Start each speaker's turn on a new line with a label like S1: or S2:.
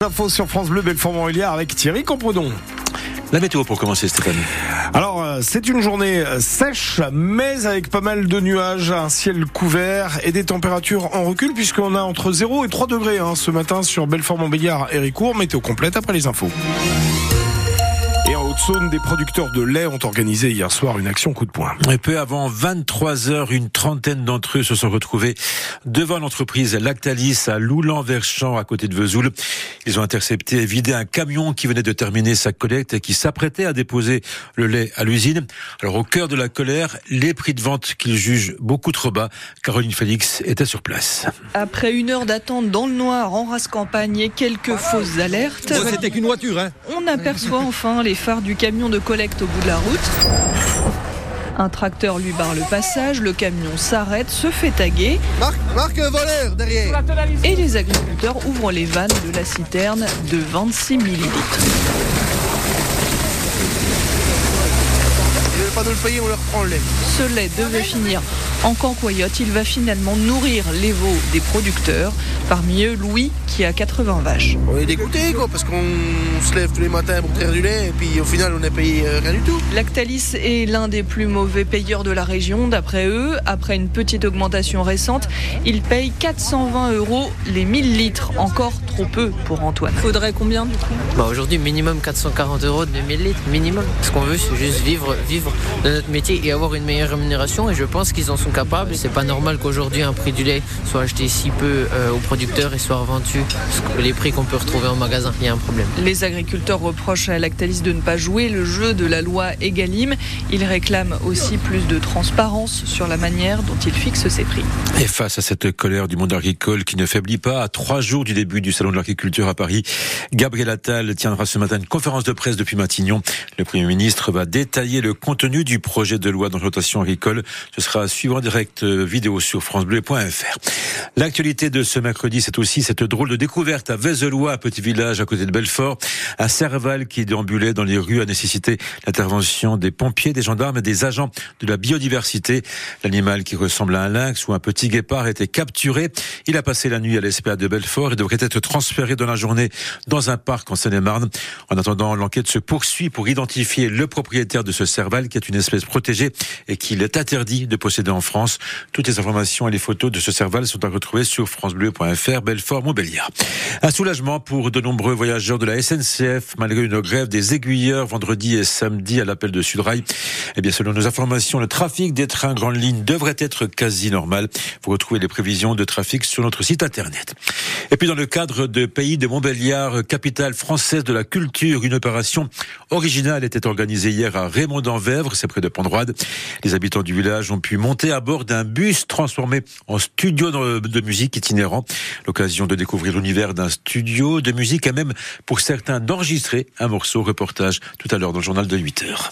S1: Info sur France Bleu Belfort-Montbéliard avec Thierry Compredon.
S2: La météo pour commencer, Stéphane.
S1: Alors, euh, c'est une journée euh, sèche, mais avec pas mal de nuages, un ciel couvert et des températures en recul, puisqu'on a entre 0 et 3 degrés hein, ce matin sur Belfort-Montbéliard et Ricourt. Météo complète après les infos. Haute-Saône, des producteurs de lait ont organisé hier soir une action coup de poing.
S2: Et peu avant 23 heures, une trentaine d'entre eux se sont retrouvés devant l'entreprise Lactalis à Loulan-Verchamp, à côté de Vesoul. Ils ont intercepté et vidé un camion qui venait de terminer sa collecte et qui s'apprêtait à déposer le lait à l'usine. Alors, au cœur de la colère, les prix de vente qu'ils jugent beaucoup trop bas. Caroline Félix était sur place.
S3: Après une heure d'attente dans le noir, en race campagne et quelques fausses alertes.
S4: C'était qu'une voiture, hein
S3: On aperçoit enfin les phares du camion de collecte au bout de la route. Un tracteur lui barre le passage, le camion s'arrête, se fait taguer.
S4: Marc, Marc voleur derrière
S3: Et les agriculteurs ouvrent les vannes de la citerne de 26 millilitres.
S4: Ils veulent pas nous le payer, on leur prend le lait.
S3: Ce lait devait finir en cancoyote. Il va finalement nourrir les veaux des producteurs. Parmi eux, Louis, qui a 80 vaches.
S4: On est dégoûté quoi, parce qu'on se lève tous les matins pour traire du lait, et puis au final on n'est payé euh, rien du tout.
S3: Lactalis est l'un des plus mauvais payeurs de la région. D'après eux, après une petite augmentation récente, ils payent 420 euros les 1000 litres. Encore trop peu pour Antoine. Faudrait combien du coup?
S5: Bah aujourd'hui minimum 440 euros de 1000 litres minimum. Ce qu'on veut c'est juste vivre, vivre de notre métier et avoir une meilleure rémunération et je pense qu'ils en sont capables. C'est pas normal qu'aujourd'hui un prix du lait soit acheté si peu euh, aux producteurs et soit revendu les prix qu'on peut retrouver en magasin. Il y a un problème.
S3: Les agriculteurs reprochent à Lactalis de ne pas jouer le jeu de la loi Egalim. Ils réclament aussi plus de transparence sur la manière dont il fixe ses prix.
S2: Et face à cette colère du monde agricole qui ne faiblit pas, à trois jours du début du Salon de l'agriculture à Paris, Gabriel Attal tiendra ce matin une conférence de presse depuis Matignon. Le Premier ministre va détailler le contenu du projet de loi d'orientation agricole. Ce sera à suivre en direct euh, vidéo sur francebleu.fr. L'actualité de ce mercredi, c'est aussi cette drôle de découverte à Vézelois, petit village à côté de Belfort. Un serval qui déambulait dans les rues a nécessité l'intervention des pompiers, des gendarmes et des agents de la biodiversité. L'animal qui ressemble à un lynx ou un petit guépard a été capturé. Il a passé la nuit à l'espèce de Belfort et devrait être transféré dans la journée dans un parc en Seine-et-Marne. En attendant, l'enquête se poursuit pour identifier le propriétaire de ce serval qui est une espèce protégée et qu'il est interdit de posséder en France. Toutes les informations et les photos de ce serval sont à retrouver sur francebleu.fr Belfort Montbéliard. Un soulagement pour de nombreux voyageurs de la SNCF malgré une grève des aiguilleurs vendredi et samedi à l'appel de Sudrail. Eh bien, selon nos informations, le trafic des trains grande ligne devrait être quasi normal. Vous retrouvez les prévisions de trafic sur notre site internet. Et puis, dans le cadre de Pays de Montbéliard, capitale française de la culture, une opération originale était organisée hier à Raymond-d'Anvèvre, c'est près de Pondroide. Les habitants du village ont pu monter à bord d'un bus transformé en studio de musique itinérant. L'occasion de l'univers d'un studio de musique et même pour certains d'enregistrer un morceau reportage tout à l'heure dans le journal de 8 heures.